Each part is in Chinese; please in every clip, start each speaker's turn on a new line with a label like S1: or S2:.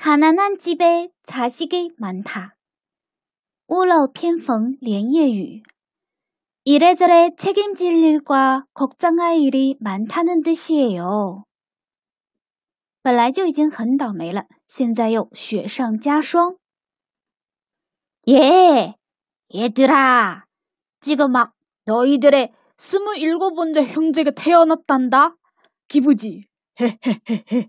S1: 가난한 집에 자식이 많다. 우러 편逢 连夜雨. 이래저래 책임질 일과 걱정할 일이 많다는 뜻이에요. 本来就已经很倒霉了，现在又雪上加霜。
S2: 예, 얘들아, 지금 막 너희들의 스물일곱 번째 형제가 태어났단다. 기쁘지? 헤헤헤헤.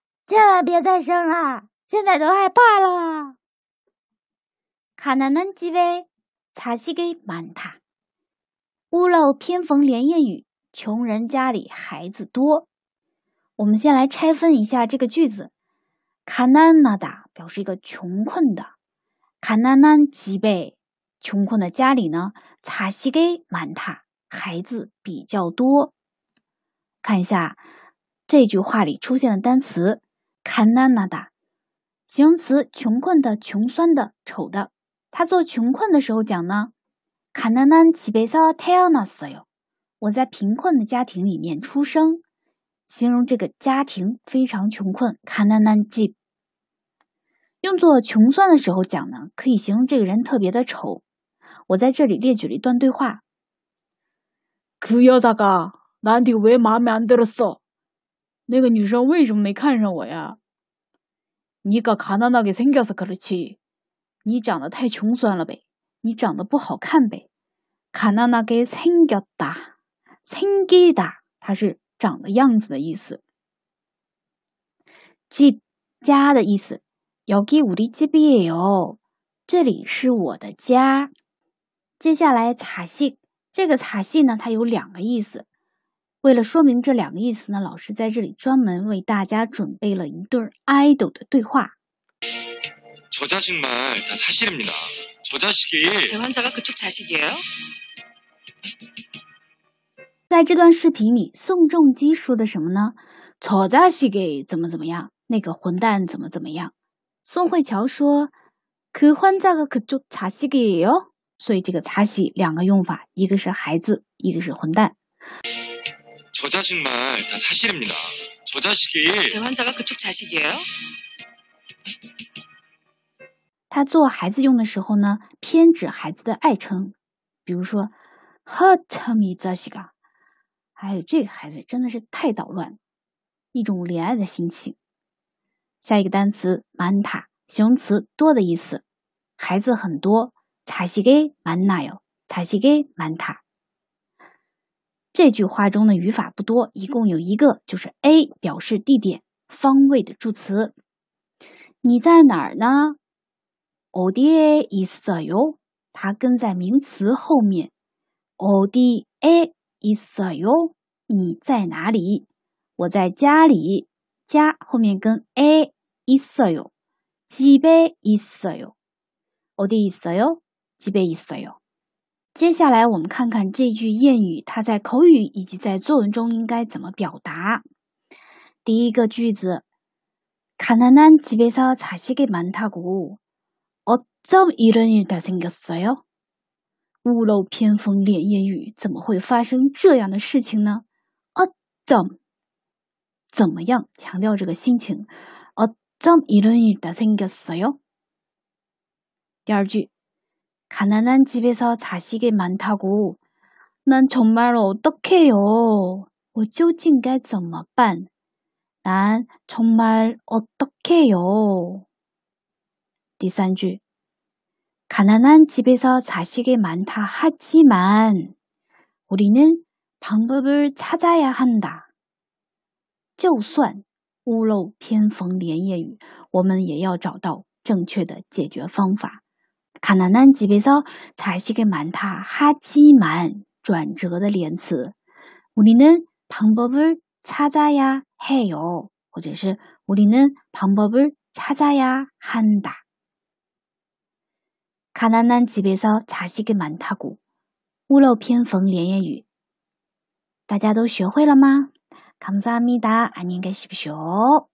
S2: 千万别再生了，现在都害怕了。
S1: 卡南南基呗，查西给满塔。屋漏偏逢连夜雨，穷人家里孩子多。我们先来拆分一下这个句子。卡南那达表示一个穷困的，卡南南基呗，穷困的家里呢，查西给满塔，孩子比较多。看一下这句话里出现的单词。卡纳纳达，形容词，穷困的、穷酸的、丑的。他做穷困的时候讲呢，卡纳南齐贝萨泰奥纳斯哟，我在贫困的家庭里面出生，形容这个家庭非常穷困。卡纳南吉，用作穷酸的时候讲呢，可以形容这个人特别的丑。我在这里列举了一段对话。
S3: 그여자가나한테왜마음에안들었어 那个女生为什么没看上我呀？你가가난하게생겨서그렇 지。 你长得太穷酸了呗，你长得不好看呗。가난하게생겼 다， 생기 다， 它是长的样子的意思。
S1: 집家的意思，여기우리집이에 요， 这里是我的家。接下来茶戏，这个茶戏呢，它有两个意思。 为了说明这两个意思呢，老师在这里专门为大家准备了一对 idol 的对话。
S4: 저자식말다사실입니다저자식이제환자가그쪽자식이에요
S1: 在这段视频里，宋仲基说的什么呢？저자식이怎么怎么样？那个混蛋怎么怎么样？宋慧乔说그환자가그쪽자식이에 요。 所以这个자식两个用法，一个是孩子，一个是混蛋。
S4: 저자식말다사실입니다저자식이제환자가그쪽자식이에요
S1: 他做孩子用的时候呢，偏指孩子的爱称，比如说허참이자식 아， 还有这个孩子真的是太捣乱，一种怜爱的心情。下一个单词많다形容词多的意思，孩子很多，자식이많나 요， 자식이많다 ”。这句话中的语法不多，一共有一个，就是 A 表示地点、方位的助词。你在哪儿呢？어디에있어 요？ 它跟在名词后面。어디에있어 요？ 你在哪里？我在家里。家后面跟 a 있어 요， 집에있어 요。 어디있어 요？ 집에있어 요。 接下来我们看看这句谚语，它在口语以及在作文中应该怎么表达。第一个句子，가난한집에서자식이많다고어쩜이런일다생겼어 요？ 屋漏偏逢连夜雨，怎么会发生这样的事情呢？어쩜怎么样？强调这个心情。어쩜이런일다생겼어 요？ 第二句。 가난한 집에서 자식이 많다고 난 정말 어떡해요. 我究竟该怎么办?난 정말 어떡해요. 第三句 가난한 집에서 자식이 많다 하지만 우리는 방법을 찾아야 한다. 就算屋漏偏逢连夜雨，我们也要找到正确的解决方法。 가난한 집에서 자식이 많다 하지만 转折的连词，우리는 방법을 찾아야 해요. 或者是 우리는 방법을 찾아야 한다. 가난한 집에서 자식이 많다고. 屋漏偏逢连夜雨.大家都学会了吗？감사합니다. 안녕히 계십시오.